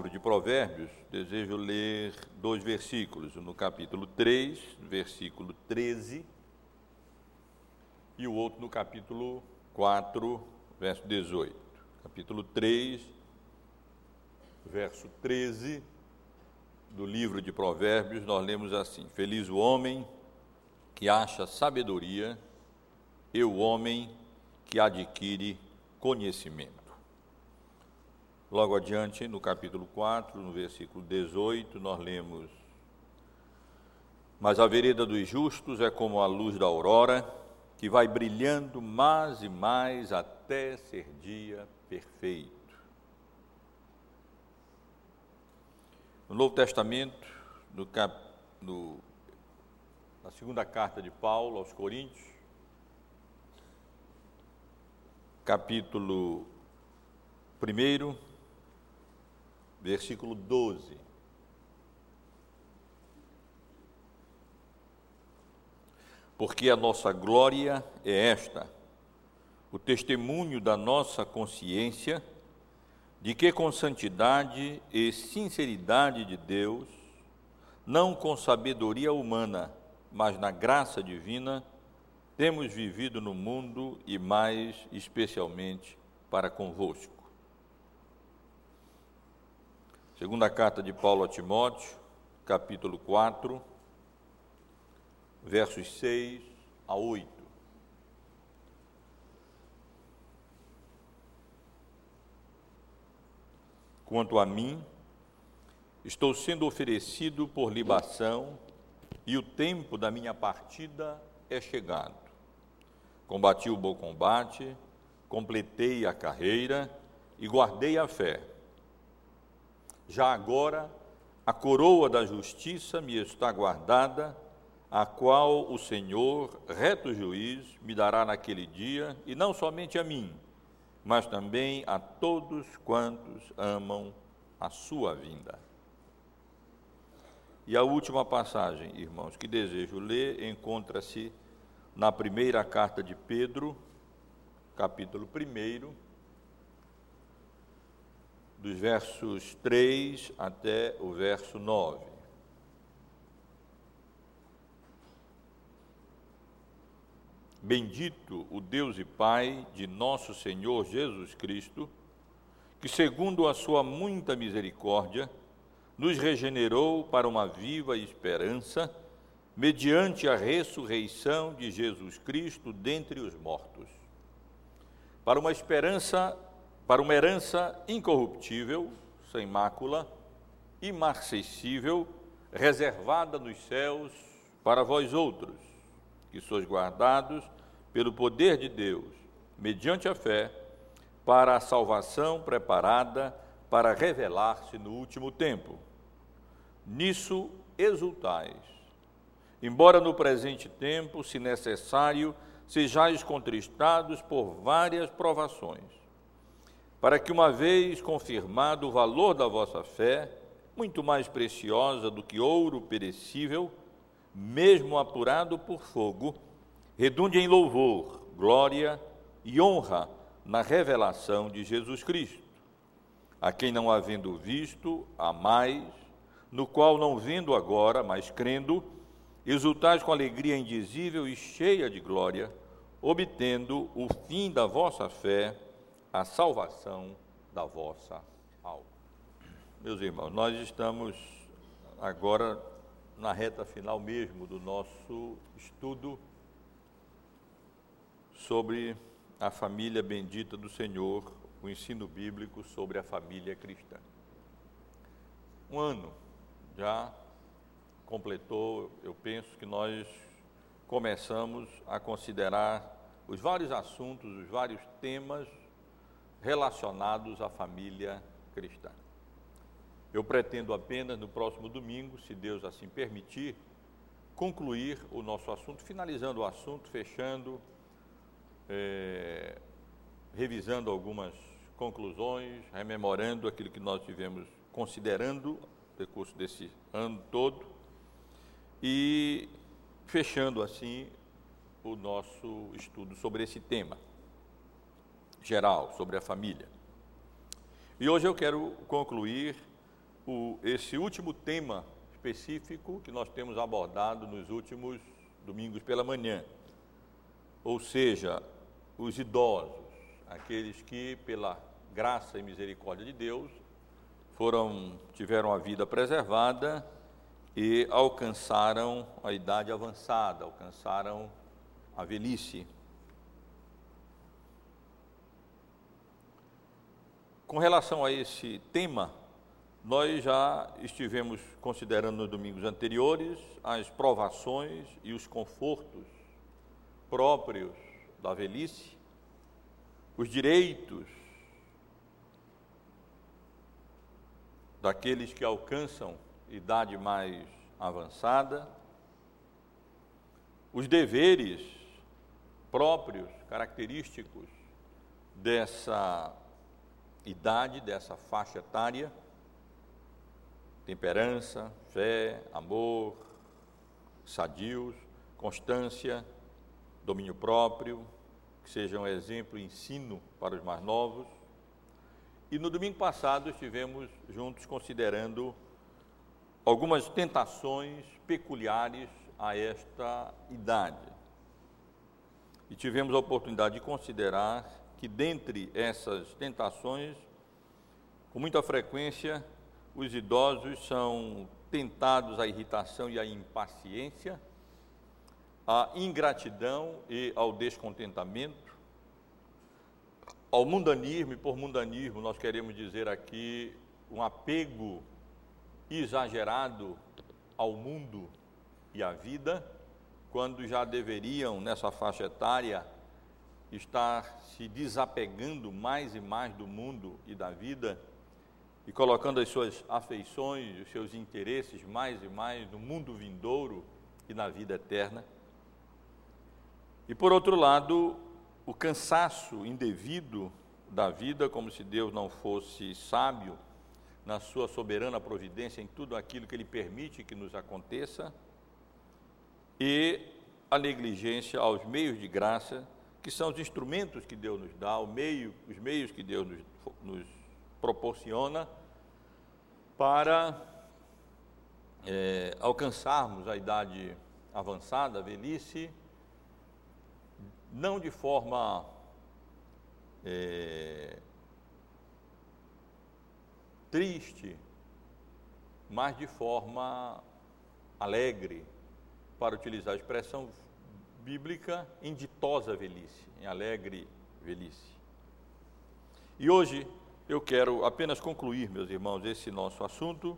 livro de Provérbios, desejo ler dois versículos, no capítulo 3, versículo 13, e o outro no capítulo 4, verso 18. Capítulo 3, verso 13 do livro de Provérbios, nós lemos assim: Feliz o homem que acha sabedoria e o homem que adquire conhecimento. Logo adiante, no capítulo 4, no versículo 18, nós lemos: Mas a vereda dos justos é como a luz da aurora, que vai brilhando mais e mais até ser dia perfeito. No Novo Testamento, no cap, no, na segunda carta de Paulo aos Coríntios, capítulo 1, versículo 12. Porque a nossa glória é esta, o testemunho da nossa consciência de que com santidade e sinceridade de Deus, não com sabedoria humana, mas na graça divina, temos vivido no mundo e mais especialmente para convosco. Segunda carta de Paulo a Timóteo, capítulo 4, versos 6 a 8. Quanto a mim, estou sendo oferecido por libação e o tempo da minha partida é chegado. Combati o bom combate, completei a carreira e guardei a fé. Já agora, a coroa da justiça me está guardada, a qual o Senhor, reto juiz, me dará naquele dia, e não somente a mim, mas também a todos quantos amam a sua vinda. E a última passagem, irmãos, que desejo ler, encontra-se na primeira carta de Pedro, capítulo 1, dos versos 3 até o verso 9. Bendito o Deus e Pai de nosso Senhor Jesus Cristo, que, segundo a sua muita misericórdia, nos regenerou para uma viva esperança, mediante a ressurreição de Jesus Cristo dentre os mortos, para uma esperança para uma herança incorruptível, sem mácula, imarcessível, reservada nos céus para vós outros, que sois guardados pelo poder de Deus, mediante a fé, para a salvação preparada para revelar-se no último tempo. Nisso exultais, embora no presente tempo, se necessário, sejais contristados por várias provações para que, uma vez confirmado o valor da vossa fé, muito mais preciosa do que ouro perecível, mesmo apurado por fogo, redunde em louvor, glória e honra na revelação de Jesus Cristo, a quem não havendo visto, a mais, no qual não vendo agora, mas crendo, exultais com alegria indizível e cheia de glória, obtendo o fim da vossa fé, a salvação da vossa alma. Meus irmãos, nós estamos agora na reta final mesmo do nosso estudo sobre a família bendita do Senhor, o ensino bíblico sobre a família cristã. Um ano já completou, eu penso que nós começamos a considerar os vários assuntos, os vários temas relacionados à família cristã. Eu pretendo apenas no próximo domingo, se Deus assim permitir, concluir o nosso assunto, finalizando o assunto, fechando, é, revisando algumas conclusões, rememorando aquilo que nós tivemos considerando no decurso desse ano todo e fechando assim o nosso estudo sobre esse tema geral sobre a família. E hoje eu quero concluir o, esse último tema específico que nós temos abordado nos últimos domingos pela manhã. Ou seja, os idosos, aqueles que, pela graça e misericórdia de Deus, foram, tiveram a vida preservada e alcançaram a idade avançada, alcançaram a velhice. Com relação a esse tema, nós já estivemos considerando nos domingos anteriores as provações e os confortos próprios da velhice, os direitos daqueles que alcançam idade mais avançada, os deveres próprios, característicos dessa idade, dessa faixa etária, temperança, fé, amor, sadios, constância, domínio próprio, que seja um exemplo e ensino para os mais novos. E no domingo passado estivemos juntos considerando algumas tentações peculiares a esta idade. E tivemos a oportunidade de considerar que, dentre essas tentações, com muita frequência, os idosos são tentados à irritação e à impaciência, à ingratidão e ao descontentamento, ao mundanismo, e por mundanismo nós queremos dizer aqui um apego exagerado ao mundo e à vida, quando já deveriam, nessa faixa etária, estar se desapegando mais e mais do mundo e da vida e colocando as suas afeições, os seus interesses mais e mais no mundo vindouro e na vida eterna. E por outro lado, o cansaço indevido da vida, como se Deus não fosse sábio na sua soberana providência em tudo aquilo que Ele permite que nos aconteça, e a negligência aos meios de graça que são os instrumentos que Deus nos dá, meio, os meios que Deus nos, nos proporciona para é, alcançarmos a idade avançada, a velhice, não de forma é, triste, mas de forma alegre, para utilizar a expressão bíblica em ditosa velhice, em alegre velhice. E hoje eu quero apenas concluir, meus irmãos, esse nosso assunto,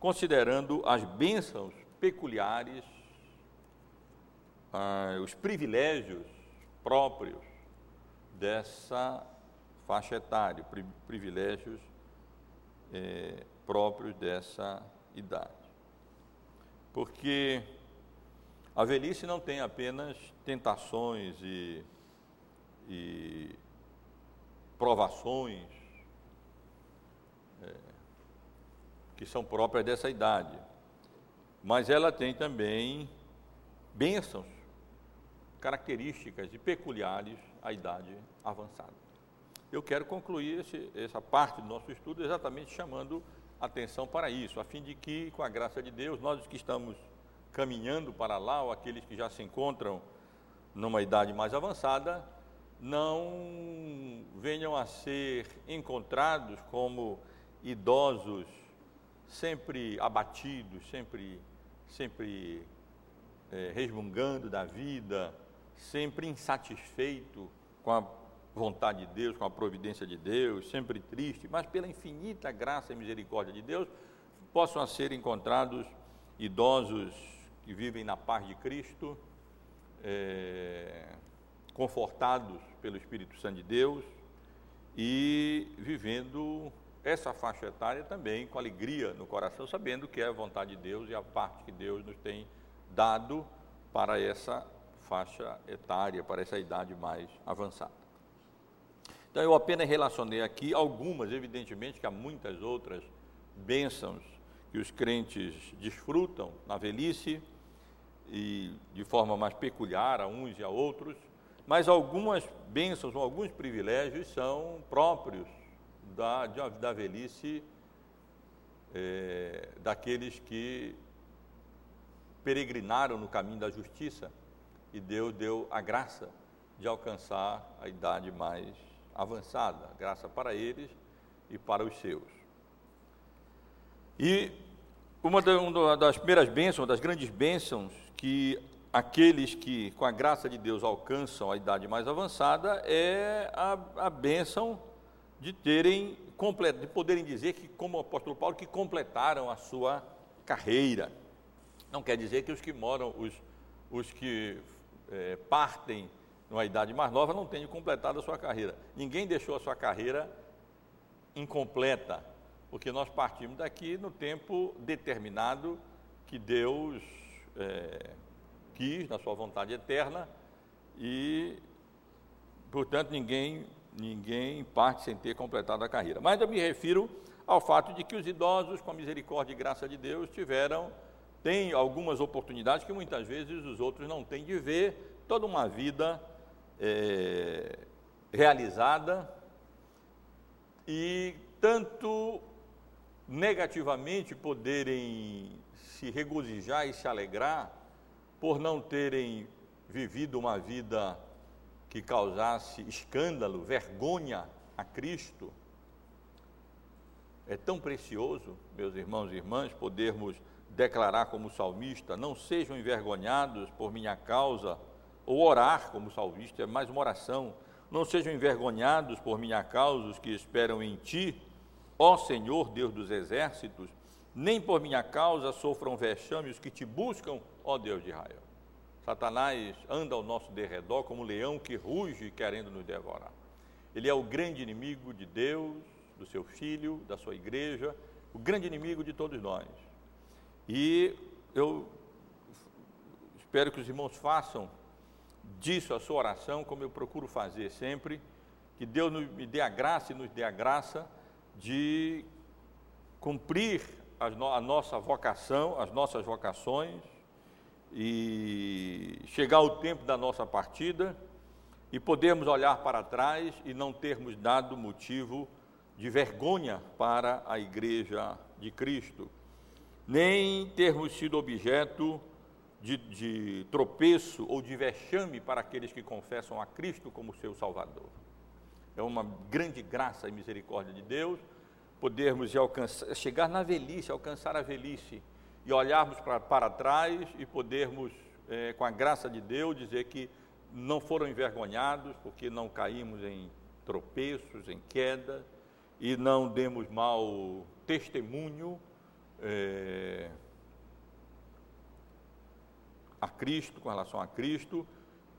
considerando as bênçãos peculiares, ah, os privilégios próprios dessa faixa etária, privilégios eh, próprios dessa idade. Porque a velhice não tem apenas tentações e, e provações é, que são próprias dessa idade, mas ela tem também bênçãos características e peculiares à idade avançada. Eu quero concluir esse, essa parte do nosso estudo exatamente chamando atenção para isso, a fim de que, com a graça de Deus, nós que estamos caminhando para lá, ou aqueles que já se encontram numa idade mais avançada, não venham a ser encontrados como idosos sempre abatidos, sempre, sempre é, resmungando da vida, sempre insatisfeito com a vontade de Deus, com a providência de Deus, sempre triste, mas pela infinita graça e misericórdia de Deus, possam ser encontrados idosos que vivem na paz de Cristo, é, confortados pelo Espírito Santo de Deus e vivendo essa faixa etária também com alegria no coração, sabendo que é a vontade de Deus e a parte que Deus nos tem dado para essa faixa etária, para essa idade mais avançada. Então, eu apenas relacionei aqui algumas, evidentemente que há muitas outras bênçãos que os crentes desfrutam na velhice, e de forma mais peculiar a uns e a outros, mas algumas bênçãos, alguns privilégios são próprios da, da velhice é, daqueles que peregrinaram no caminho da justiça e Deus deu a graça de alcançar a idade mais avançada, graça para eles e para os seus. E uma das primeiras bênçãos, das grandes bênçãos que aqueles que, com a graça de Deus, alcançam a idade mais avançada é a, a bênção de terem, de poderem dizer que, como o apóstolo Paulo, que completaram a sua carreira. Não quer dizer que os que moram, os, os que é, partem numa idade mais nova não tenham completado a sua carreira. Ninguém deixou a sua carreira incompleta, porque nós partimos daqui no tempo determinado que Deus é, quis, na sua vontade eterna, e, portanto, ninguém, ninguém parte sem ter completado a carreira. Mas eu me refiro ao fato de que os idosos, com a misericórdia e graça de Deus, tiveram, têm algumas oportunidades que muitas vezes os outros não têm de ver toda uma vida é, realizada e tanto negativamente poderem se regozijar e se alegrar por não terem vivido uma vida que causasse escândalo, vergonha a Cristo. É tão precioso, meus irmãos e irmãs, podermos declarar como salmista: não sejam envergonhados por minha causa, ou orar como salmista, é mais uma oração. Não sejam envergonhados por minha causa os que esperam em ti, ó Senhor, Deus dos exércitos, nem por minha causa sofram vexame os que te buscam, ó Deus de Israel. Satanás anda ao nosso derredor como um leão que ruge querendo nos devorar. Ele é o grande inimigo de Deus, do seu filho, da sua igreja, o grande inimigo de todos nós. E eu espero que os irmãos façam disso a sua oração, como eu procuro fazer sempre, que Deus me dê a graça e nos dê a graça de cumprir a nossa vocação, as nossas vocações, e chegar o tempo da nossa partida e podermos olhar para trás e não termos dado motivo de vergonha para a igreja de Cristo, nem termos sido objeto de, de tropeço ou de vexame para aqueles que confessam a Cristo como seu Salvador. É uma grande graça e misericórdia de Deus podermos alcançar, chegar na velhice, alcançar a velhice e olharmos pra, para trás e podermos, é, com a graça de Deus, dizer que não foram envergonhados porque não caímos em tropeços, em queda e não demos mau testemunho é, a Cristo, com relação a Cristo,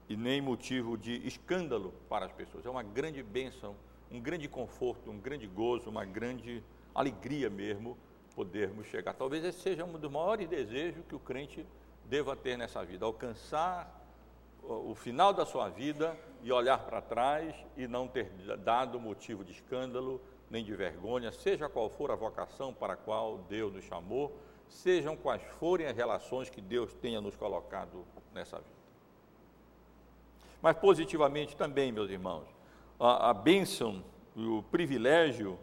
e nem motivo de escândalo para as pessoas. É uma grande bênção, um grande conforto, um grande gozo, uma grande alegria mesmo podermos chegar. Talvez esse seja um dos maiores desejos que o crente deva ter nessa vida, alcançar o final da sua vida e olhar para trás e não ter dado motivo de escândalo nem de vergonha, seja qual for a vocação para a qual Deus nos chamou, sejam quais forem as relações que Deus tenha nos colocado nessa vida. Mas positivamente também, meus irmãos, a, a bênção e o privilégio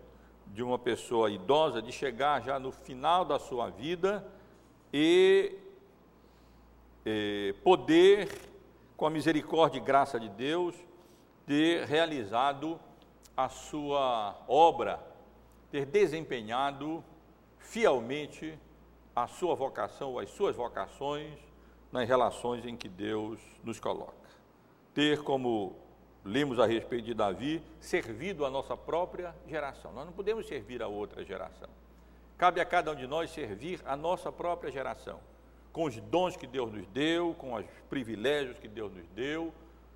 de uma pessoa idosa de chegar já no final da sua vida e, e poder, com a misericórdia e graça de Deus, ter realizado a sua obra, ter desempenhado fielmente a sua vocação, as suas vocações nas relações em que Deus nos coloca. Ter como lemos a respeito de Davi, servido a nossa própria geração. Nós não podemos servir a outra geração. Cabe a cada um de nós servir a nossa própria geração, com os dons que Deus nos deu, com os privilégios que Deus nos deu,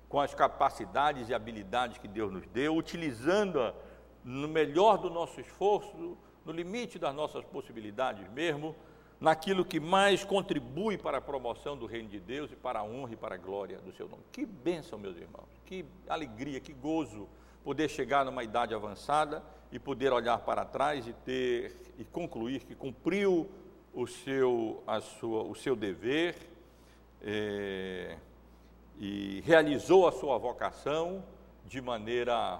com as capacidades e habilidades que Deus nos deu, utilizando-a no melhor do nosso esforço, no limite das nossas possibilidades mesmo, naquilo que mais contribui para a promoção do reino de Deus e para a honra e para a glória do seu nome. Que bênção, meus irmãos, que alegria, que gozo poder chegar numa idade avançada e poder olhar para trás e ter e concluir que cumpriu o seu, a sua, o seu dever é, e realizou a sua vocação de maneira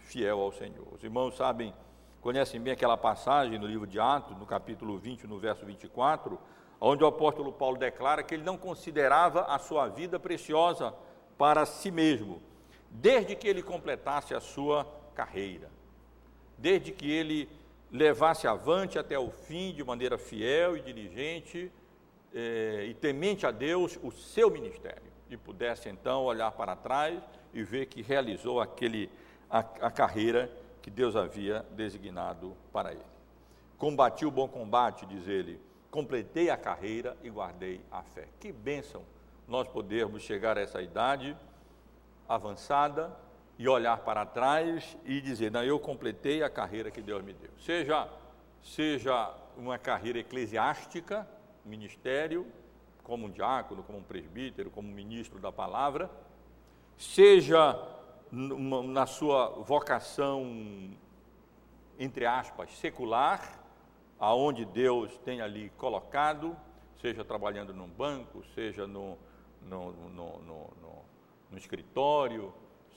fiel ao Senhor. Os irmãos sabem, conhecem bem aquela passagem no livro de Atos, no capítulo 20, no verso 24, onde o apóstolo Paulo declara que ele não considerava a sua vida preciosa para si mesmo, desde que ele completasse a sua carreira, desde que ele levasse avante até o fim de maneira fiel e diligente eh, e temente a Deus o seu ministério e pudesse então olhar para trás e ver que realizou aquele a, a carreira que Deus havia designado para ele. Combati o bom combate, diz ele, completei a carreira e guardei a fé. Que bênção nós podermos chegar a essa idade avançada e olhar para trás e dizer: Não, eu completei a carreira que Deus me deu. Seja, seja uma carreira eclesiástica, ministério, como um diácono, como um presbítero, como um ministro da palavra, seja na sua vocação, entre aspas, secular, aonde Deus tem ali colocado, seja trabalhando num banco, seja no, no, no, no, no escritório,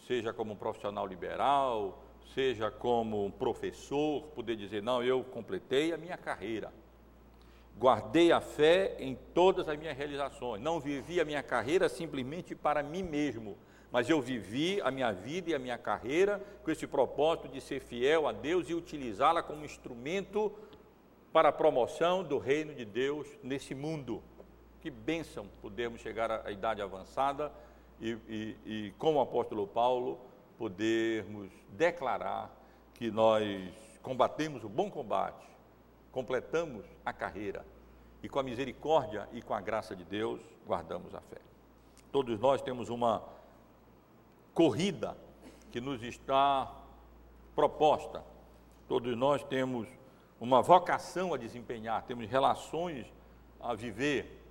seja como um profissional liberal, seja como um professor, poder dizer, não, eu completei a minha carreira, guardei a fé em todas as minhas realizações, não vivi a minha carreira simplesmente para mim mesmo, mas eu vivi a minha vida e a minha carreira com esse propósito de ser fiel a Deus e utilizá-la como instrumento para a promoção do reino de Deus nesse mundo. Que bênção podermos chegar à idade avançada e, e, e como o apóstolo Paulo, podermos declarar que nós combatemos o bom combate, completamos a carreira e com a misericórdia e com a graça de Deus guardamos a fé. Todos nós temos uma corrida que nos está proposta. Todos nós temos uma vocação a desempenhar, temos relações a viver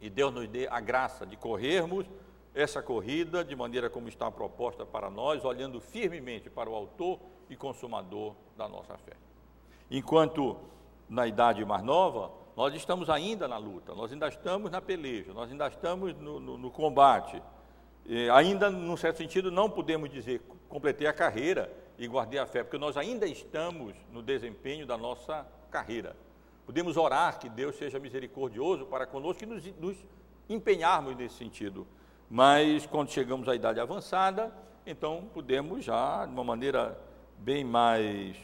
e Deus nos dê a graça de corrermos essa corrida de maneira como está proposta para nós, olhando firmemente para o autor e consumador da nossa fé. Enquanto na idade mais nova, nós estamos ainda na luta, nós ainda estamos na peleja, nós ainda estamos no, no, no combate, e ainda, num certo sentido, não podemos dizer completei a carreira e guardei a fé, porque nós ainda estamos no desempenho da nossa carreira. Podemos orar que Deus seja misericordioso para conosco e nos, nos empenharmos nesse sentido. Mas quando chegamos à idade avançada, então podemos já, de uma maneira bem mais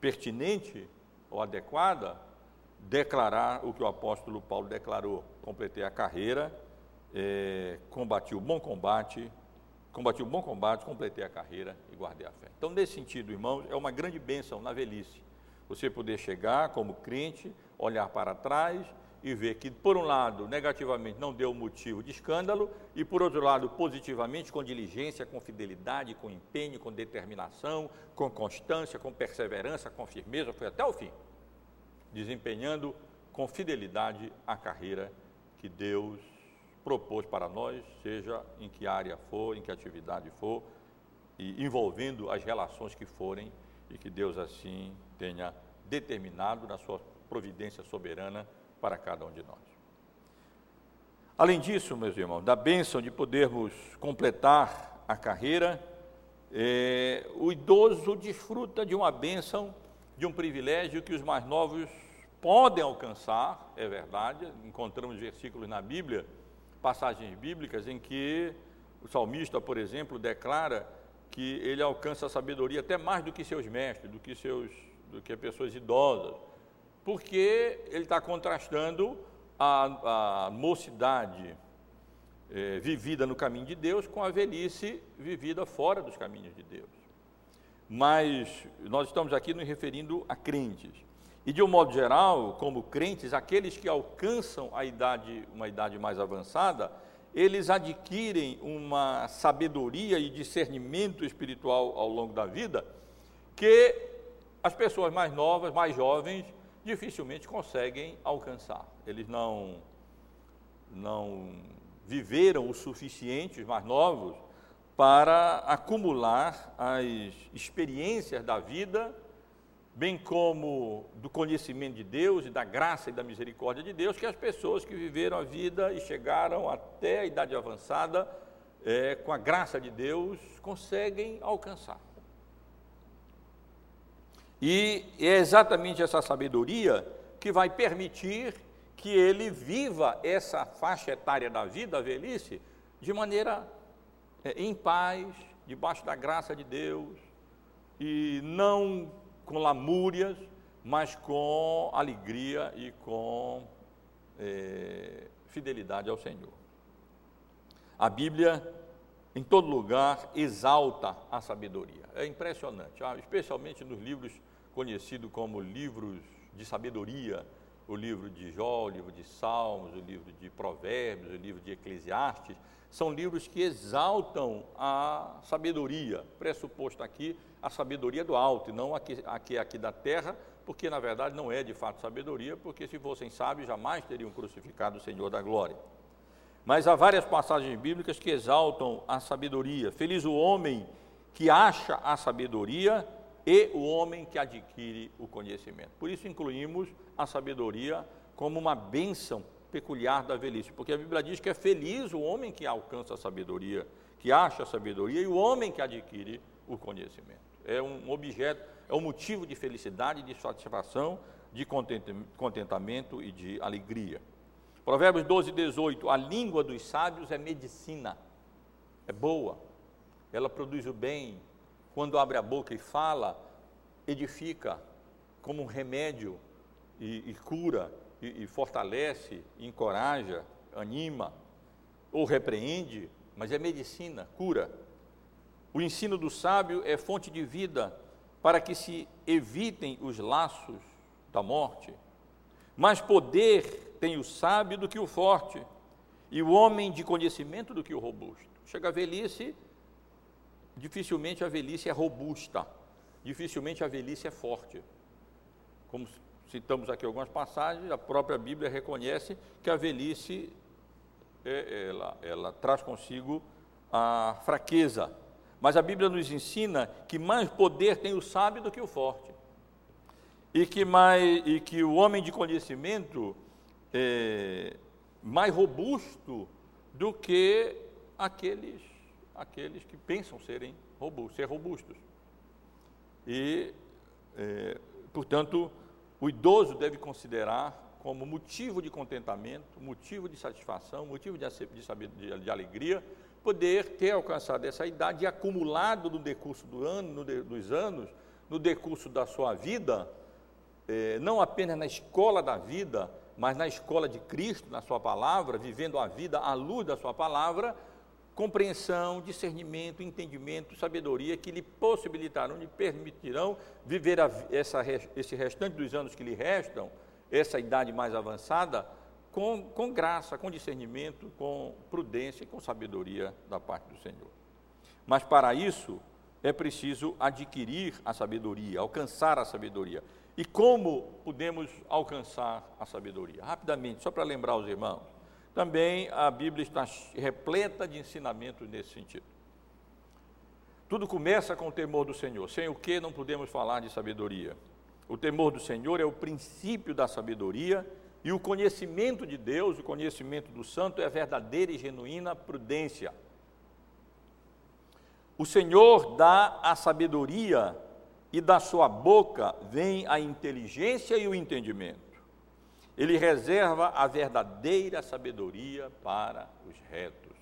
pertinente ou adequada, declarar o que o apóstolo Paulo declarou: completei a carreira é, combati o bom combate, combati o bom combate, completei a carreira e guardei a fé. Então, nesse sentido, irmãos, é uma grande bênção na velhice. Você poder chegar como crente, olhar para trás e ver que, por um lado, negativamente não deu motivo de escândalo, e por outro lado, positivamente, com diligência, com fidelidade, com empenho, com determinação, com constância, com perseverança, com firmeza, foi até o fim, desempenhando com fidelidade a carreira que Deus propôs para nós, seja em que área for, em que atividade for, e envolvendo as relações que forem, e que Deus assim tenha determinado na sua providência soberana para cada um de nós. Além disso, meus irmãos, da bênção de podermos completar a carreira, é, o idoso desfruta de uma bênção, de um privilégio que os mais novos podem alcançar, é verdade, encontramos versículos na Bíblia passagens bíblicas em que o salmista, por exemplo, declara que ele alcança a sabedoria até mais do que seus mestres, do que seus, do que pessoas idosas, porque ele está contrastando a, a mocidade é, vivida no caminho de Deus com a velhice vivida fora dos caminhos de Deus. Mas nós estamos aqui nos referindo a crentes. E de um modo geral, como crentes, aqueles que alcançam a idade, uma idade mais avançada, eles adquirem uma sabedoria e discernimento espiritual ao longo da vida que as pessoas mais novas, mais jovens, dificilmente conseguem alcançar. Eles não não viveram o suficiente, os mais novos, para acumular as experiências da vida bem como do conhecimento de Deus e da graça e da misericórdia de Deus, que as pessoas que viveram a vida e chegaram até a idade avançada, é, com a graça de Deus, conseguem alcançar. E é exatamente essa sabedoria que vai permitir que ele viva essa faixa etária da vida, a velhice, de maneira é, em paz, debaixo da graça de Deus, e não com lamúrias, mas com alegria e com é, fidelidade ao Senhor. A Bíblia, em todo lugar, exalta a sabedoria. É impressionante, ah, especialmente nos livros conhecidos como livros de sabedoria, o livro de Jó, o livro de Salmos, o livro de Provérbios, o livro de Eclesiastes, são livros que exaltam a sabedoria, pressuposto aqui a sabedoria do alto, e não aqui, aqui, aqui da terra, porque na verdade não é de fato sabedoria, porque se fossem sábios jamais teriam crucificado o Senhor da glória. Mas há várias passagens bíblicas que exaltam a sabedoria. Feliz o homem que acha a sabedoria e o homem que adquire o conhecimento. Por isso incluímos a sabedoria como uma bênção peculiar da velhice, porque a Bíblia diz que é feliz o homem que alcança a sabedoria, que acha a sabedoria, e o homem que adquire o conhecimento. É um objeto, é um motivo de felicidade, de satisfação, de contentamento e de alegria. Provérbios 12, 18: A língua dos sábios é medicina, é boa, ela produz o bem, quando abre a boca e fala, edifica como um remédio e, e cura e, e fortalece, encoraja, anima, ou repreende, mas é medicina, cura. O ensino do sábio é fonte de vida para que se evitem os laços da morte. Mais poder tem o sábio do que o forte, e o homem de conhecimento do que o robusto. Chega a velhice, dificilmente a velhice é robusta, dificilmente a velhice é forte. Como citamos aqui algumas passagens, a própria Bíblia reconhece que a velhice é, ela, ela traz consigo a fraqueza. Mas a Bíblia nos ensina que mais poder tem o sábio do que o forte. E que, mais, e que o homem de conhecimento é mais robusto do que aqueles, aqueles que pensam serem robustos, ser robustos. E, é, portanto, o idoso deve considerar como motivo de contentamento, motivo de satisfação, motivo de, de, de alegria, poder ter alcançado essa idade e acumulado no decurso do ano, no de, dos anos, no decurso da sua vida, eh, não apenas na escola da vida, mas na escola de Cristo, na sua palavra, vivendo a vida à luz da sua palavra, compreensão, discernimento, entendimento, sabedoria que lhe possibilitarão, lhe permitirão viver a, essa, esse restante dos anos que lhe restam, essa idade mais avançada, com, com graça, com discernimento, com prudência e com sabedoria da parte do Senhor. Mas para isso é preciso adquirir a sabedoria, alcançar a sabedoria. E como podemos alcançar a sabedoria? Rapidamente, só para lembrar os irmãos também a Bíblia está repleta de ensinamentos nesse sentido. Tudo começa com o temor do Senhor, sem o que não podemos falar de sabedoria. O temor do Senhor é o princípio da sabedoria e o conhecimento de Deus, o conhecimento do Santo, é verdadeira e genuína prudência. O Senhor dá a sabedoria e da sua boca vem a inteligência e o entendimento. Ele reserva a verdadeira sabedoria para os retos.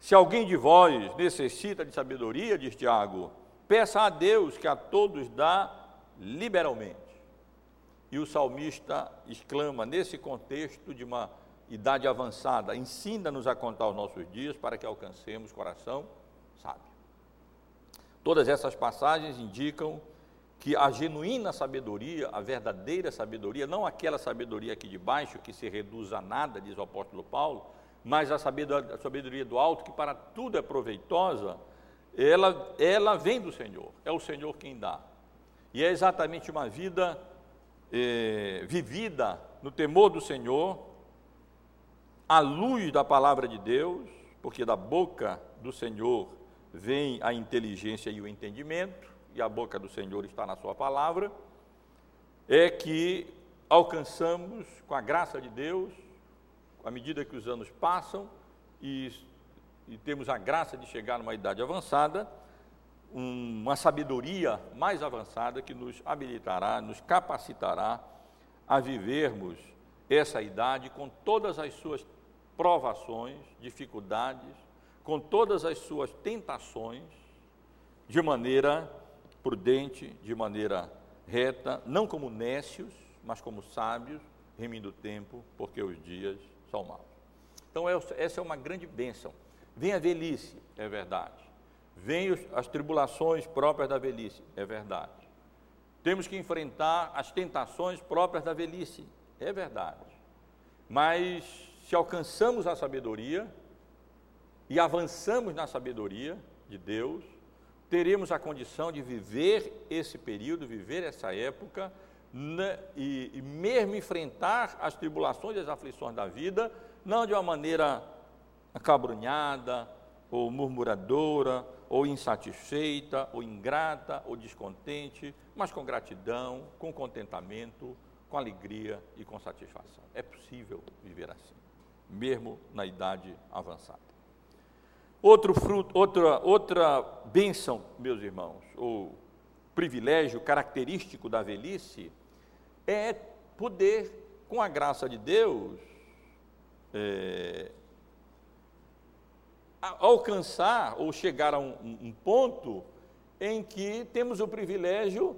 Se alguém de vós necessita de sabedoria, diz Tiago, peça a Deus que a todos dá liberalmente. E o salmista exclama, nesse contexto de uma idade avançada, ensina-nos a contar os nossos dias para que alcancemos coração sábio. Todas essas passagens indicam que a genuína sabedoria, a verdadeira sabedoria, não aquela sabedoria aqui de baixo que se reduz a nada, diz o apóstolo Paulo, mas a sabedoria, a sabedoria do alto, que para tudo é proveitosa, ela, ela vem do Senhor, é o Senhor quem dá. E é exatamente uma vida é, vivida no temor do Senhor, à luz da palavra de Deus, porque da boca do Senhor vem a inteligência e o entendimento, e a boca do Senhor está na Sua palavra, é que alcançamos, com a graça de Deus, à medida que os anos passam e, e temos a graça de chegar numa idade avançada, uma sabedoria mais avançada que nos habilitará, nos capacitará a vivermos essa idade com todas as suas provações, dificuldades, com todas as suas tentações, de maneira prudente, de maneira reta, não como nécios, mas como sábios, remindo o tempo, porque os dias são maus. Então, essa é uma grande bênção. Vem a velhice, é verdade. Vem as tribulações próprias da velhice, é verdade. Temos que enfrentar as tentações próprias da velhice, é verdade. Mas se alcançamos a sabedoria e avançamos na sabedoria de Deus, teremos a condição de viver esse período, viver essa época né, e, e mesmo enfrentar as tribulações e as aflições da vida, não de uma maneira acabrunhada, ou murmuradora, ou insatisfeita, ou ingrata, ou descontente, mas com gratidão, com contentamento, com alegria e com satisfação. É possível viver assim, mesmo na idade avançada. Outro fruto, outra, outra bênção, meus irmãos, ou privilégio característico da velhice, é poder, com a graça de Deus, é, alcançar ou chegar a um, um ponto em que temos o privilégio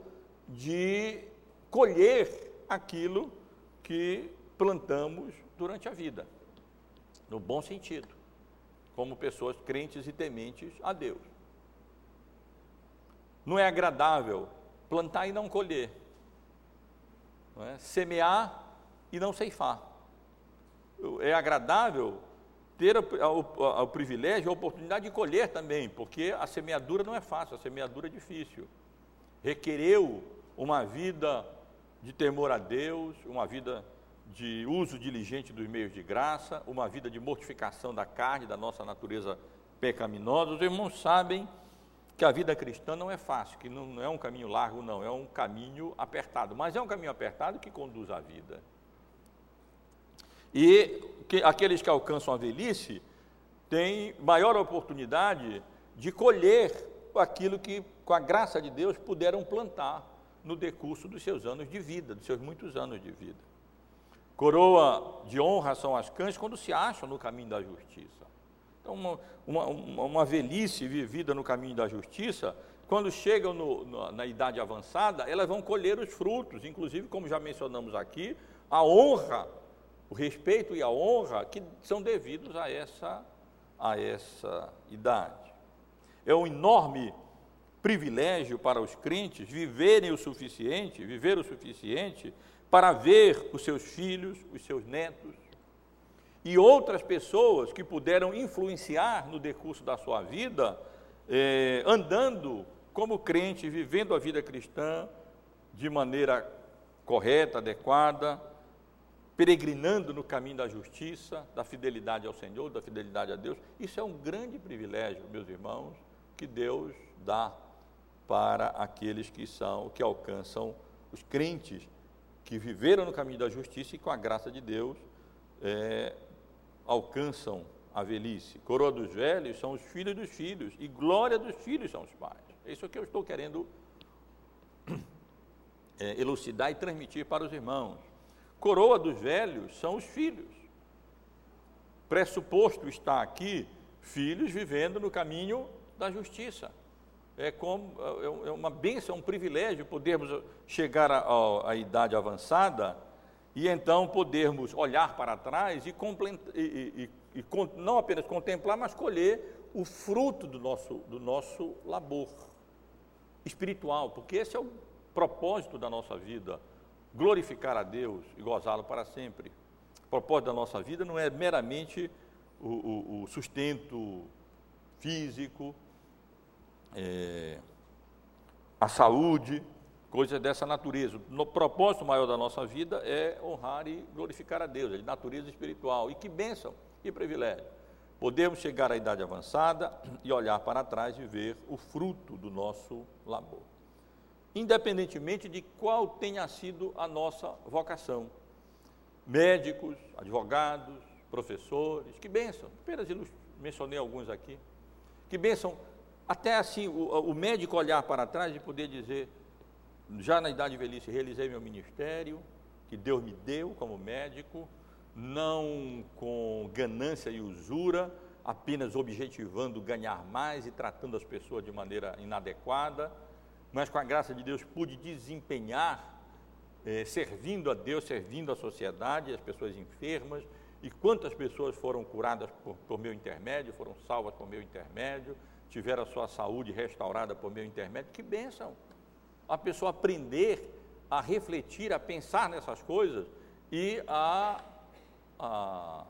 de colher aquilo que plantamos durante a vida, no bom sentido, como pessoas crentes e tementes a Deus. Não é agradável plantar e não colher, não é? semear e não ceifar. É agradável ter o, privilégio, a oportunidade de colher também, porque a semeadura não é fácil, a semeadura é difícil. Requereu uma vida de temor a Deus, uma vida de uso diligente dos meios de graça, uma vida de mortificação da carne, da nossa natureza pecaminosa. Os irmãos sabem que a vida cristã não é fácil, que não é um caminho largo, não, é um caminho apertado, mas é um caminho apertado que conduz à vida. E que, aqueles que alcançam a velhice têm maior oportunidade de colher aquilo que, com a graça de Deus, puderam plantar no decurso dos seus anos de vida, dos seus muitos anos de vida. Coroa de honra são as cães quando se acham no caminho da justiça. Então, uma, uma, uma velhice vivida no caminho da justiça, quando chegam no, no, na idade avançada, elas vão colher os frutos, inclusive, como já mencionamos aqui, a honra o respeito e a honra que são devidos a essa, a essa idade. É um enorme privilégio para os crentes viverem o suficiente, viver o suficiente para ver os seus filhos, os seus netos e outras pessoas que puderam influenciar no decurso da sua vida, eh, andando como crente, vivendo a vida cristã de maneira correta, adequada, peregrinando no caminho da justiça, da fidelidade ao Senhor, da fidelidade a Deus. Isso é um grande privilégio, meus irmãos, que Deus dá para aqueles que são, que alcançam os crentes que viveram no caminho da justiça e com a graça de Deus é, alcançam a velhice. Coroa dos velhos são os filhos dos filhos e glória dos filhos são os pais. É isso que eu estou querendo é, elucidar e transmitir para os irmãos. Coroa dos velhos são os filhos. Pressuposto está aqui filhos vivendo no caminho da justiça. É, como, é, é uma bênção, um privilégio podermos chegar à idade avançada e então podermos olhar para trás e, e, e, e, não apenas contemplar, mas colher o fruto do nosso, do nosso labor espiritual, porque esse é o propósito da nossa vida glorificar a Deus e gozá-lo para sempre. O propósito da nossa vida não é meramente o, o, o sustento físico, é, a saúde, coisas dessa natureza. O propósito maior da nossa vida é honrar e glorificar a Deus, é de natureza espiritual. E que bênção, que privilégio. Podemos chegar à idade avançada e olhar para trás e ver o fruto do nosso labor independentemente de qual tenha sido a nossa vocação. Médicos, advogados, professores, que bênção, apenas mencionei alguns aqui, que bênção até assim, o, o médico olhar para trás e poder dizer, já na idade de velhice, realizei meu ministério, que Deus me deu como médico, não com ganância e usura, apenas objetivando ganhar mais e tratando as pessoas de maneira inadequada, mas com a graça de Deus pude desempenhar, eh, servindo a Deus, servindo a sociedade, as pessoas enfermas, e quantas pessoas foram curadas por, por meu intermédio, foram salvas por meu intermédio, tiveram a sua saúde restaurada por meu intermédio, que bênção! A pessoa aprender a refletir, a pensar nessas coisas e a, a,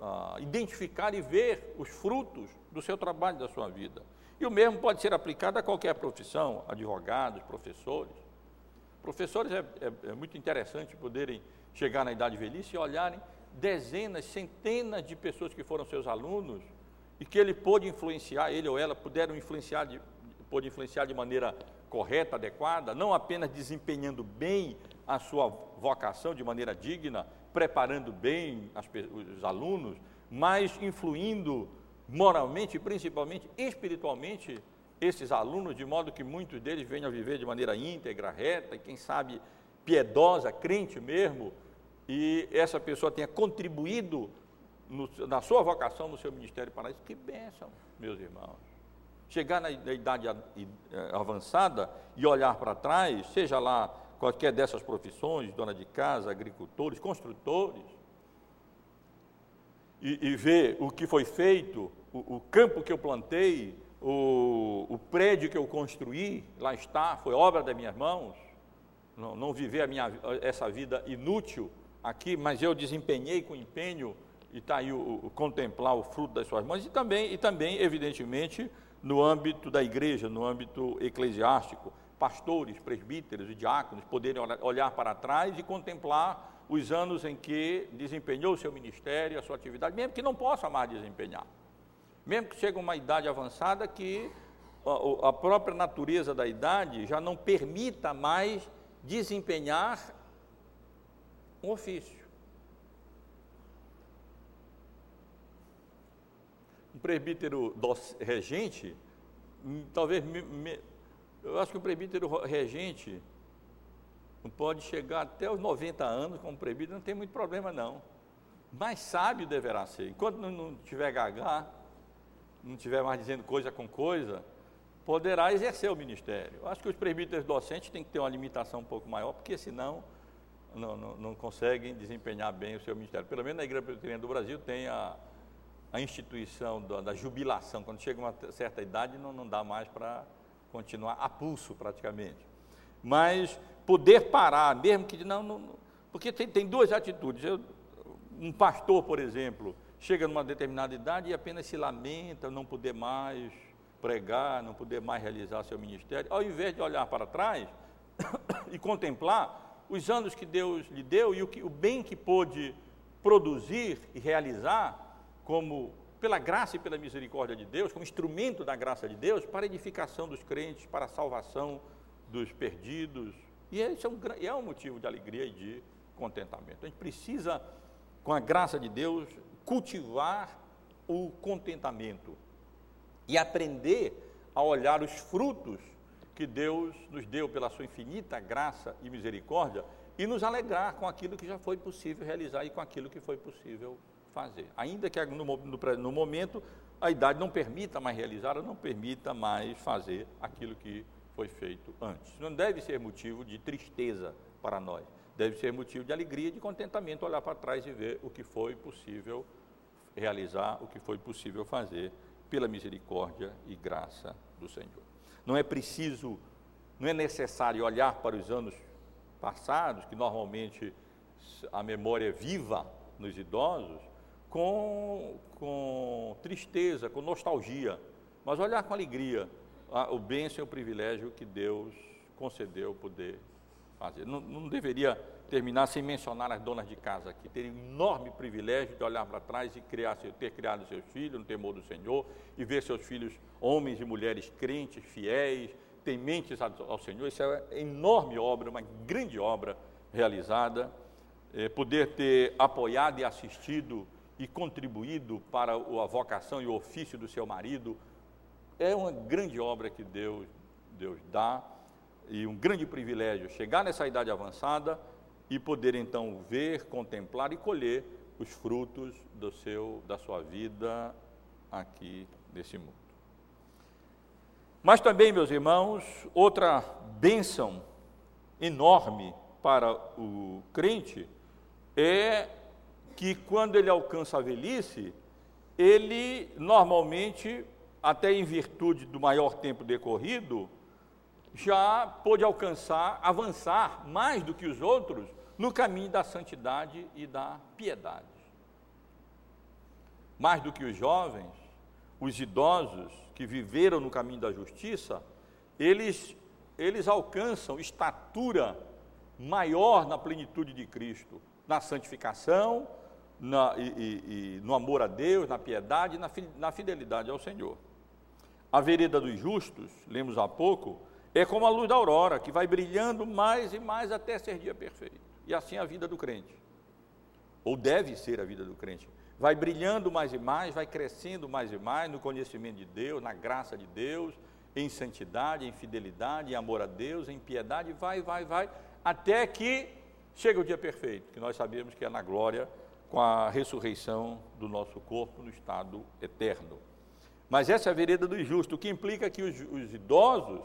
a identificar e ver os frutos do seu trabalho, da sua vida. E o mesmo pode ser aplicado a qualquer profissão, advogados, professores. Professores é, é, é muito interessante poderem chegar na idade velhice e olharem dezenas, centenas de pessoas que foram seus alunos e que ele pôde influenciar, ele ou ela puderam influenciar de, pôde influenciar de maneira correta, adequada, não apenas desempenhando bem a sua vocação de maneira digna, preparando bem as, os alunos, mas influindo moralmente e principalmente espiritualmente esses alunos, de modo que muitos deles venham a viver de maneira íntegra, reta e quem sabe piedosa, crente mesmo, e essa pessoa tenha contribuído no, na sua vocação, no seu ministério para isso, que bênção, meus irmãos. Chegar na, idade eh, avançada e olhar para trás, seja lá qualquer dessas profissões, dona de casa, agricultores, construtores, e, e ver o que foi feito, o, o campo que eu plantei, o, o, prédio que eu construí, lá está, foi obra das minhas mãos, não, não viver minha, essa vida inútil aqui, mas eu desempenhei com empenho e está aí o, o, contemplar o fruto das suas mãos e também, e também, evidentemente, no âmbito da igreja, no âmbito eclesiástico, pastores, presbíteros e diáconos poderem olhar para trás e contemplar os anos em que desempenhou o seu ministério, a sua atividade, mesmo que não possa mais desempenhar. Mesmo que chegue uma idade avançada que a própria natureza da idade já não permita mais desempenhar um ofício. Um presbítero regente, hum, talvez, eu acho que o presbítero regente pode chegar até os 90 anos como presbítero, não tem muito problema não. Mas sábio deverá ser. Enquanto não, não tiver gagá, não tiver mais dizendo coisa com coisa, poderá exercer o ministério. Eu acho que os presbíteros docentes têm que ter uma limitação um pouco maior, porque senão não, não, não, conseguem desempenhar bem o seu ministério. Pelo menos na Igreja Presbiteriana do Brasil tem a, a instituição da, da, jubilação. Quando chega uma certa idade, não, não dá mais para continuar a pulso, praticamente. Mas poder parar, mesmo que não. não porque tem, tem duas atitudes. Eu, um pastor, por exemplo, chega numa determinada idade e apenas se lamenta não poder mais pregar, não poder mais realizar seu ministério, ao invés de olhar para trás e contemplar os anos que Deus lhe deu e o, que, o bem que pôde produzir e realizar, como pela graça e pela misericórdia de Deus, como instrumento da graça de Deus, para a edificação dos crentes, para a salvação dos perdidos. E esse é um, é um motivo de alegria e de contentamento. A gente precisa, com a graça de Deus, cultivar o contentamento e aprender a olhar os frutos que Deus nos deu pela sua infinita graça e misericórdia e nos alegrar com aquilo que já foi possível realizar e com aquilo que foi possível fazer. Ainda que no, no, no momento a idade não permita mais realizar ou não permita mais fazer aquilo que foi feito antes. Não deve ser motivo de tristeza para nós, deve ser motivo de alegria e de contentamento olhar para trás e ver o que foi possível realizar, o que foi possível fazer pela misericórdia e graça do Senhor. Não é preciso, não é necessário olhar para os anos passados, que normalmente a memória é viva nos idosos, com, com tristeza, com nostalgia, mas olhar com alegria o bênção e o privilégio que Deus concedeu poder fazer. Não, não, deveria terminar sem mencionar as donas de casa aqui, terem um enorme privilégio de olhar para trás e criar, ter criado seus filhos no temor do Senhor e ver seus filhos homens e mulheres crentes, fiéis, tementes ao Senhor. Isso é uma enorme obra, uma grande obra realizada. É, poder ter apoiado e assistido e contribuído para a vocação e o ofício do seu marido é uma grande obra que Deus, Deus dá e um grande privilégio chegar nessa idade avançada e poder então ver, contemplar e colher os frutos do seu, da sua vida aqui nesse mundo. Mas também, meus irmãos, outra bênção enorme para o crente é que quando ele alcança a velhice, ele normalmente, até em virtude do maior tempo decorrido, já pôde alcançar, avançar mais do que os outros no caminho da santidade e da piedade. Mais do que os jovens, os idosos que viveram no caminho da justiça, eles, eles alcançam estatura maior na plenitude de Cristo, na santificação, na, e, e, e, no amor a Deus, na piedade e na, na fidelidade ao Senhor. A vereda dos justos, lemos há pouco, é como a luz da aurora, que vai brilhando mais e mais até ser dia perfeito. E assim a vida do crente. Ou deve ser a vida do crente. Vai brilhando mais e mais, vai crescendo mais e mais no conhecimento de Deus, na graça de Deus, em santidade, em fidelidade, em amor a Deus, em piedade, vai, vai, vai, até que chega o dia perfeito, que nós sabemos que é na glória, com a ressurreição do nosso corpo no estado eterno. Mas essa é a vereda do justo, o que implica que os, os idosos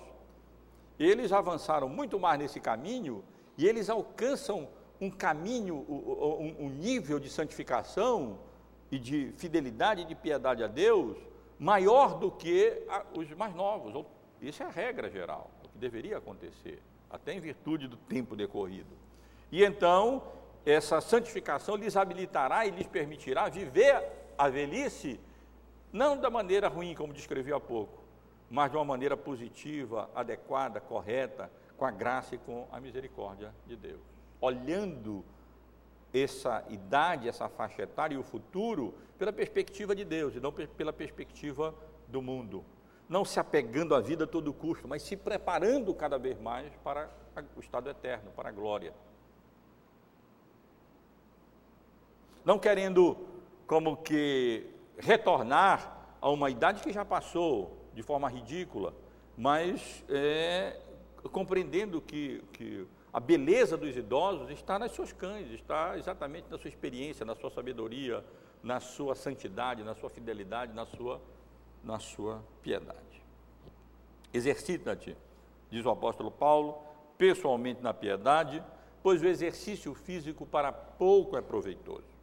eles avançaram muito mais nesse caminho e eles alcançam um caminho, um, nível de santificação e de fidelidade e de piedade a Deus maior do que os mais novos. Isso é a regra geral, o que deveria acontecer, até em virtude do tempo decorrido. E então, essa santificação lhes habilitará e lhes permitirá viver a velhice, não da maneira ruim, como descrevi há pouco, mas de uma maneira positiva, adequada, correta, com a graça e com a misericórdia de Deus. Olhando essa idade, essa faixa etária e o futuro pela perspectiva de Deus e não pela perspectiva do mundo. Não se apegando à vida a todo custo, mas se preparando cada vez mais para o estado eterno, para a glória. Não querendo como que retornar a uma idade que já passou, de forma ridícula, mas é, compreendendo que, que a beleza dos idosos está nas suas cães, está exatamente na sua experiência, na sua sabedoria, na sua santidade, na sua fidelidade, na sua, na sua piedade. Exercita-te, diz o apóstolo Paulo, pessoalmente na piedade, pois o exercício físico para pouco é proveitoso,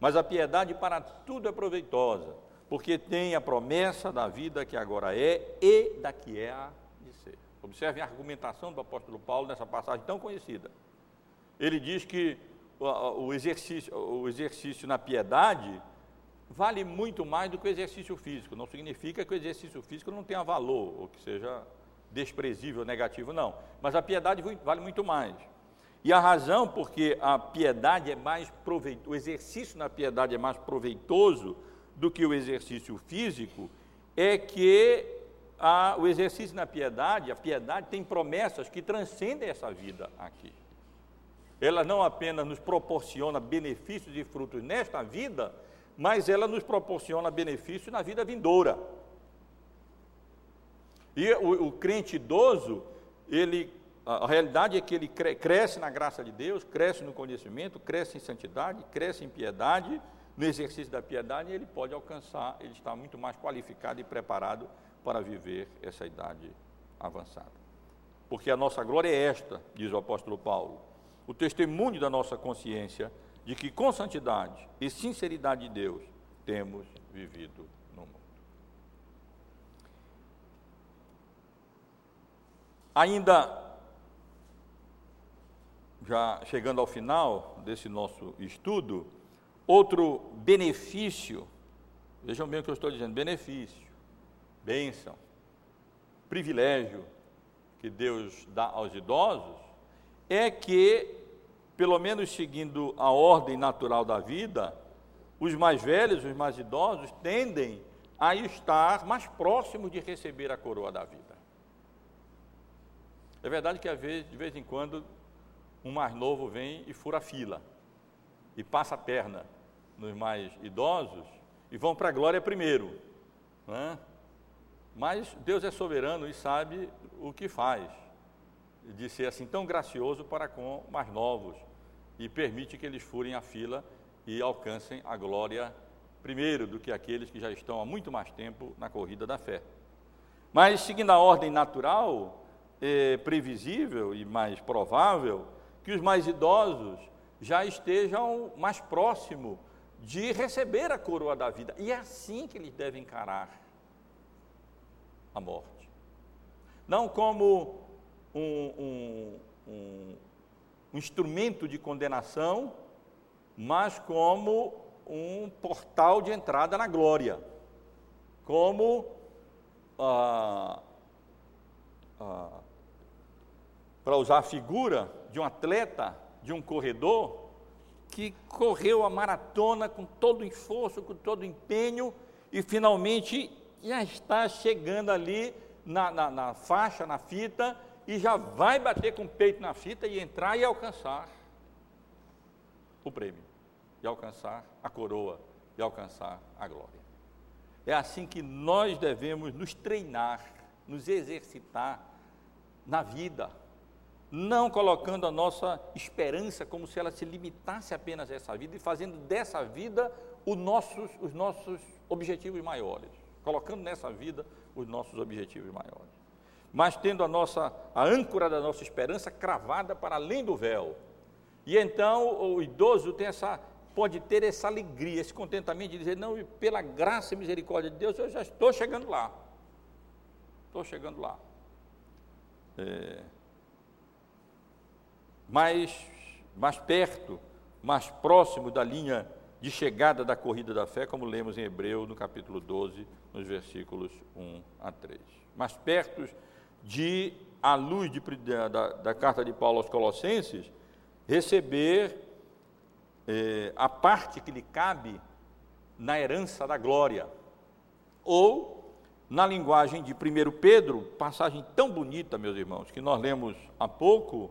mas a piedade para tudo é proveitosa porque tem a promessa da vida que agora é e da que é a de ser. Observe a argumentação do apóstolo Paulo nessa passagem tão conhecida. Ele diz que o exercício, o exercício na piedade vale muito mais do que o exercício físico. Não significa que o exercício físico não tenha valor, ou que seja desprezível, negativo, não. Mas a piedade vale muito mais. E a razão porque a piedade é mais proveitoso, o exercício na piedade é mais proveitoso do que o exercício físico é que a, o exercício na piedade, a piedade tem promessas que transcendem essa vida aqui. Ela não apenas nos proporciona benefícios e frutos nesta vida, mas ela nos proporciona benefícios na vida vindoura. E o, o crente idoso, ele, a, realidade é que ele cre, cresce na graça de Deus, cresce no conhecimento, cresce em santidade, cresce em piedade, no exercício da piedade, ele pode alcançar, ele está muito mais qualificado e preparado para viver essa idade avançada. Porque a nossa glória é esta, diz o apóstolo Paulo, o testemunho da nossa consciência de que com santidade e sinceridade de Deus temos vivido no mundo. Ainda já chegando ao final desse nosso estudo, Outro benefício, vejam bem o que eu estou dizendo: benefício, bênção, privilégio que Deus dá aos idosos, é que, pelo menos seguindo a ordem natural da vida, os mais velhos, os mais idosos, tendem a estar mais próximos de receber a coroa da vida. É verdade que, de vez em quando, um mais novo vem e fura a fila, e passa a perna, nos mais idosos e vão para a glória primeiro. Né? Mas Deus é soberano e sabe o que faz, de ser assim tão gracioso para com mais novos e permite que eles furem a fila e alcancem a glória primeiro do que aqueles que já estão há muito mais tempo na corrida da fé. Mas, seguindo a ordem natural, é previsível e mais provável que os mais idosos já estejam mais próximos de receber a coroa da vida. E é assim que eles devem encarar a morte. Não como um, um, um, um instrumento de condenação, mas como um portal de entrada na glória. Como ah, ah, para usar a figura de um atleta, de um corredor, que correu a maratona com todo o esforço, com todo o empenho, e finalmente já está chegando ali na, na, na faixa, na fita, e já vai bater com o peito na fita e entrar e alcançar o prêmio, e alcançar a coroa, e alcançar a glória. É assim que nós devemos nos treinar, nos exercitar na vida, não colocando a nossa esperança como se ela se limitasse apenas a essa vida e fazendo dessa vida nossos, os nossos objetivos maiores, colocando nessa vida os nossos objetivos maiores. Mas tendo a nossa a âncora da nossa esperança cravada para além do véu. E então o idoso tem essa pode ter essa alegria, esse contentamento de dizer: "Não, pela graça e misericórdia de Deus, eu já estou chegando lá". Estou chegando lá. É, mais, mais perto, mais próximo da linha de chegada da corrida da fé, como lemos em Hebreu, no capítulo 12, nos versículos 1 a 3. Mais perto de, à luz de, da, da, carta de Paulo aos Colossenses, receber eh, a parte que lhe cabe na herança da glória. Ou, na linguagem de 1 Pedro, passagem tão bonita, meus irmãos, que nós lemos há pouco,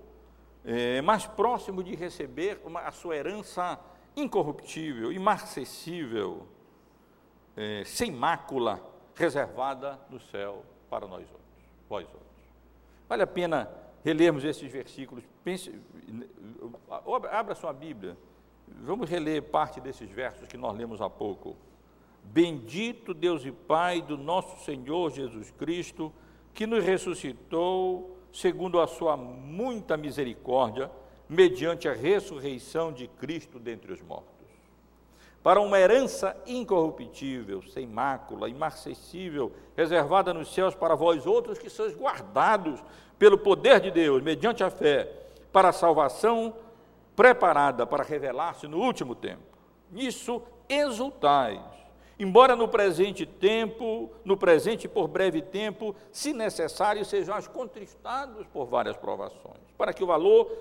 é, mais próximo de receber uma, a sua herança incorruptível, imarcessível, é, sem mácula, reservada no céu para nós outros, vós outros. Vale a pena relermos esses versículos. Pense, abra sua Bíblia. Vamos reler parte desses versos que nós lemos há pouco. Bendito Deus e Pai do nosso Senhor Jesus Cristo, que nos ressuscitou segundo a sua muita misericórdia, mediante a ressurreição de Cristo dentre os mortos. Para uma herança incorruptível, sem mácula, imarcessível, reservada nos céus para vós outros que sois guardados pelo poder de Deus, mediante a fé, para a salvação preparada para revelar-se no último tempo. Nisso exultais embora no presente tempo, no presente por breve tempo, se necessário, sejam contristados por várias provações, para que o valor,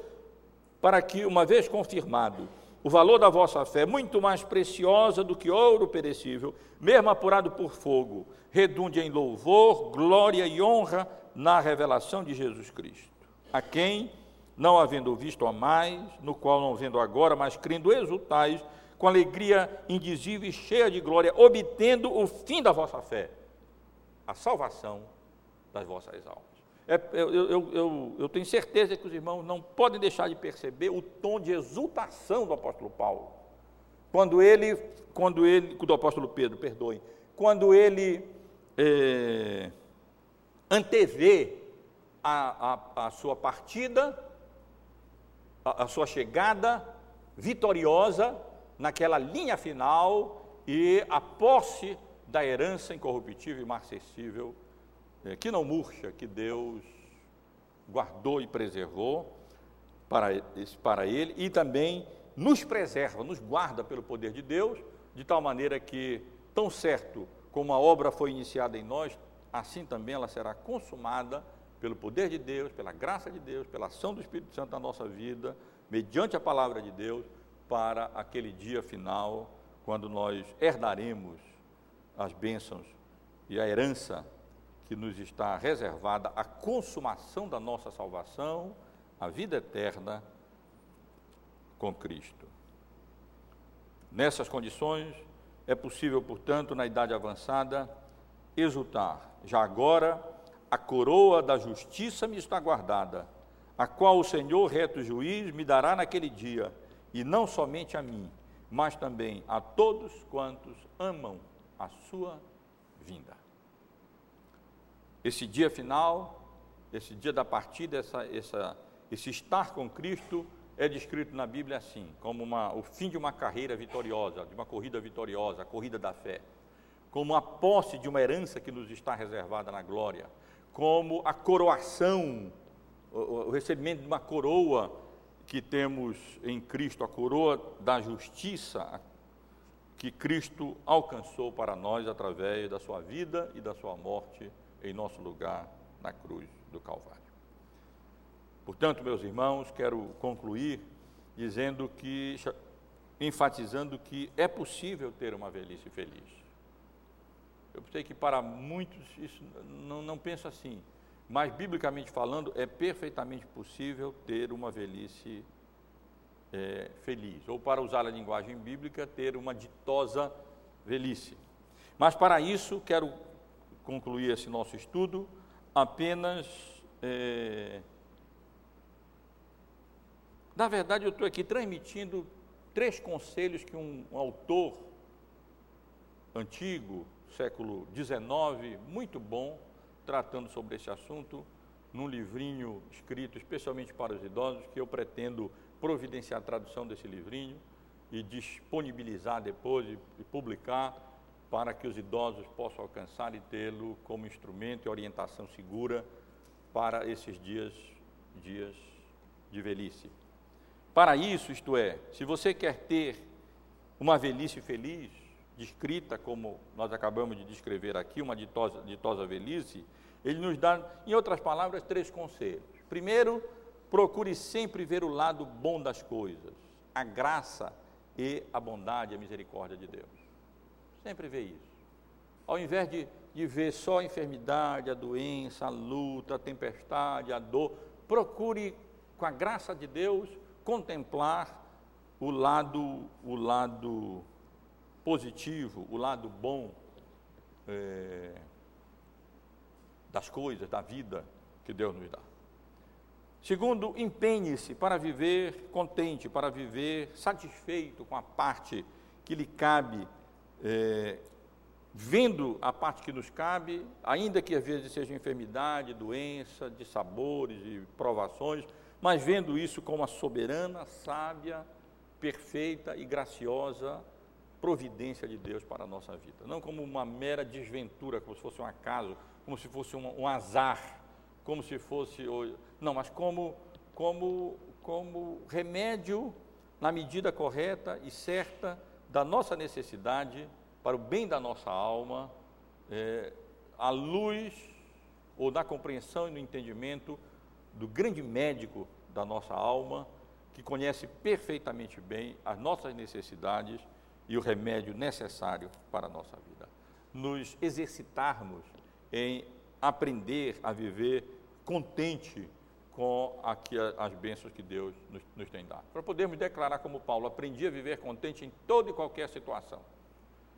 para que, uma vez confirmado, o valor da vossa fé, muito mais preciosa do que ouro perecível, mesmo apurado por fogo, redunde em louvor, glória e honra na revelação de Jesus Cristo, a quem, não havendo visto a mais, no qual não vendo agora, mas crendo exultais, com alegria indizível e cheia de glória, obtendo o fim da vossa fé, a salvação das vossas almas. É, eu, eu, eu, eu, tenho certeza que os irmãos não podem deixar de perceber o tom de exultação do apóstolo Paulo. Quando ele, quando ele, do apóstolo Pedro, perdoe, quando ele é, antevê a, a, a, sua partida, a, a sua chegada vitoriosa naquela linha final e a posse da herança incorruptível e marcessível, eh, que não murcha, que Deus guardou e preservou para, para ele e também nos preserva, nos guarda pelo poder de Deus, de tal maneira que, tão certo como a obra foi iniciada em nós, assim também ela será consumada pelo poder de Deus, pela graça de Deus, pela ação do Espírito Santo na nossa vida, mediante a palavra de Deus para aquele dia final, quando nós herdaremos as bênçãos e a herança que nos está reservada, a consumação da nossa salvação, a vida eterna com Cristo. Nessas condições, é possível, portanto, na idade avançada, exultar já agora, a coroa da justiça me está guardada, a qual o Senhor, reto juiz, me dará naquele dia, e não somente a mim, mas também a todos quantos amam a sua vinda. Esse dia final, esse dia da partida, essa, essa, esse estar com Cristo, é descrito na Bíblia assim, como uma, o fim de uma carreira vitoriosa, de uma corrida vitoriosa, a corrida da fé, como a posse de uma herança que nos está reservada na glória, como a coroação, o, o recebimento de uma coroa que temos em Cristo, a coroa da justiça que Cristo alcançou para nós através da sua vida e da sua morte em nosso lugar na cruz do Calvário. Portanto, meus irmãos, quero concluir dizendo que, enfatizando que é possível ter uma velhice feliz. Eu sei que para muitos isso não, não pensa assim, mas biblicamente falando, é perfeitamente possível ter uma velhice é, feliz, ou para usar a linguagem bíblica, ter uma ditosa velhice. Mas para isso, quero concluir esse nosso estudo apenas. É, na verdade, eu estou aqui transmitindo três conselhos que um, um autor antigo, século XIX, muito bom, tratando sobre esse assunto, num livrinho escrito especialmente para os idosos, que eu pretendo providenciar a tradução desse livrinho e disponibilizar depois e, publicar para que os idosos possam alcançar e tê-lo como instrumento e orientação segura para esses dias, dias de velhice. Para isso, isto é, se você quer ter uma velhice feliz, descrita como nós acabamos de descrever aqui, uma ditosa, ditosa velhice, ele nos dá, em outras palavras, três conselhos. Primeiro, procure sempre ver o lado bom das coisas, a graça e a bondade a misericórdia de Deus. Sempre vê isso. Ao invés de, de ver só a enfermidade, a doença, a luta, a tempestade, a dor, procure, com a graça de Deus, contemplar o lado, o lado positivo, o lado bom é, das coisas, da vida que Deus nos dá. Segundo, empenhe-se para viver contente, para viver satisfeito com a parte que lhe cabe, é, vendo a parte que nos cabe, ainda que às vezes seja enfermidade, doença, de sabores e provações, mas vendo isso como a soberana, sábia, perfeita e graciosa providência de Deus para a nossa vida. Não como uma mera desventura, como se fosse um acaso, como se fosse um, um azar, como se fosse. Não, mas como, como, como remédio na medida correta e certa da nossa necessidade, para o bem da nossa alma, é, à luz ou da compreensão e no entendimento do grande médico da nossa alma, que conhece perfeitamente bem as nossas necessidades e o remédio necessário para a nossa vida. Nos exercitarmos em aprender a viver contente com as bênçãos que Deus nos, nos tem dado. Para podermos declarar como Paulo, aprendi a viver contente em toda e qualquer situação,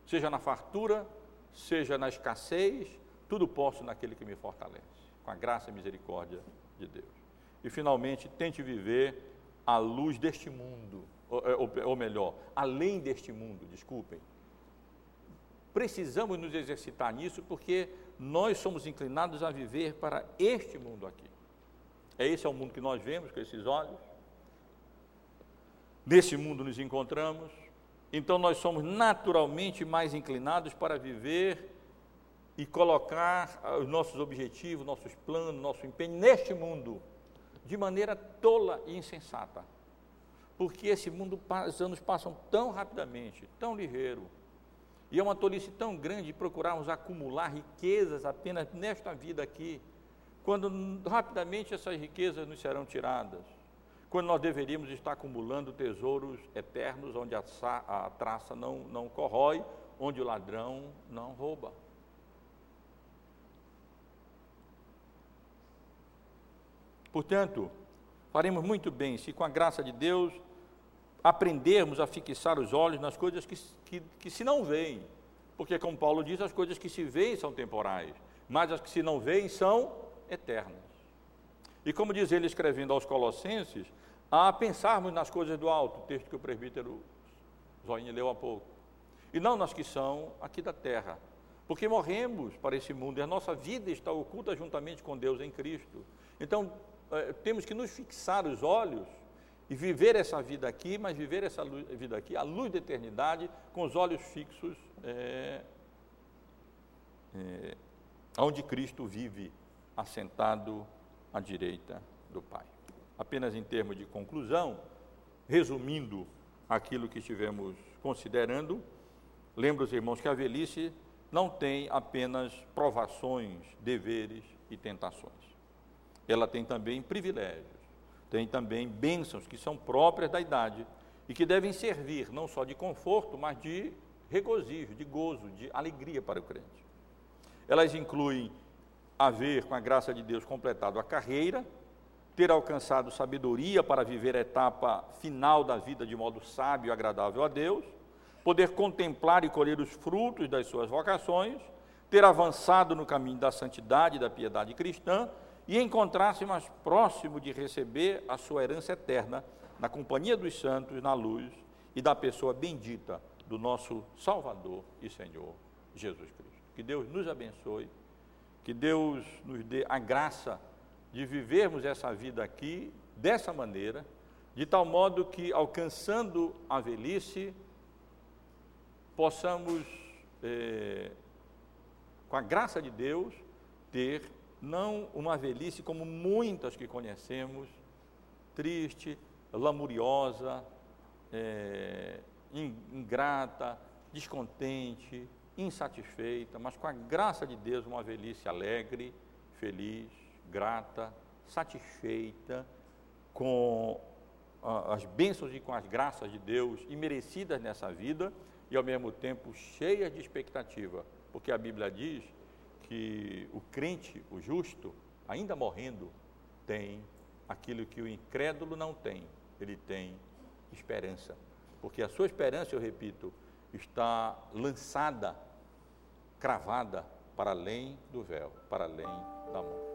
seja na fartura, seja na escassez, tudo posso naquele que me fortalece, com a graça e misericórdia de Deus. E, finalmente, tente viver à luz deste mundo, ou, ou, ou melhor, além deste mundo, desculpem. Precisamos nos exercitar nisso porque nós somos inclinados a viver para este mundo aqui. É esse é o mundo que nós vemos com esses olhos. Nesse mundo nos encontramos. Então nós somos naturalmente mais inclinados para viver e colocar os nossos objetivos, nossos planos, nosso empenho neste mundo de maneira tola e insensata. Porque esse mundo, os anos passam tão rapidamente, tão ligeiro, e é uma tolice tão grande procurarmos acumular riquezas apenas nesta vida aqui, quando rapidamente essas riquezas nos serão tiradas, quando nós deveríamos estar acumulando tesouros eternos, onde a, a traça não, não corrói, onde o ladrão não rouba. Portanto, faremos muito bem se, com a graça de Deus, aprendermos a fixar os olhos nas coisas que, que, que se não veem. Porque, como Paulo diz, as coisas que se veem são temporais, mas as que se não veem são eternas. E como diz ele escrevendo aos Colossenses, a pensarmos nas coisas do alto, texto que o presbítero Zoinha leu há pouco, e não nas que são aqui da terra, porque morremos para esse mundo e a nossa vida está oculta juntamente com Deus em Cristo. Então, é, temos que nos fixar os olhos e viver essa vida aqui, mas viver essa vida aqui, a luz da eternidade, com os olhos fixos é, é, onde Cristo vive, assentado à direita do Pai. Apenas em termos de conclusão, resumindo aquilo que estivemos considerando, lembro os irmãos que a velhice não tem apenas provações, deveres e tentações. Ela tem também privilégios tem também bênçãos que são próprias da idade e que devem servir não só de conforto, mas de regozijo, de gozo, de alegria para o crente. Elas incluem haver, com a graça de Deus, completado a carreira, ter alcançado sabedoria para viver a etapa final da vida de modo sábio e agradável a Deus, poder contemplar e colher os frutos das suas vocações, ter avançado no caminho da santidade e da piedade cristã e encontrar-se mais próximo de receber a sua herança eterna na companhia dos santos, na luz e da pessoa bendita do nosso Salvador e Senhor Jesus Cristo. Que Deus nos abençoe, que Deus nos dê a graça de vivermos essa vida aqui dessa maneira, de tal modo que, alcançando a velhice, possamos, eh, com a graça de Deus, ter não uma velhice como muitas que conhecemos, triste, lamuriosa, é, ingrata, descontente, insatisfeita, mas com a graça de Deus, uma velhice alegre, feliz, grata, satisfeita, com as bênçãos e com as graças de Deus imerecidas nessa vida e ao mesmo tempo cheias de expectativa, porque a Bíblia diz que o crente, o justo, ainda morrendo, tem aquilo que o incrédulo não tem, ele tem esperança. Porque a sua esperança, eu repito, está lançada, cravada para além do véu, para além da morte.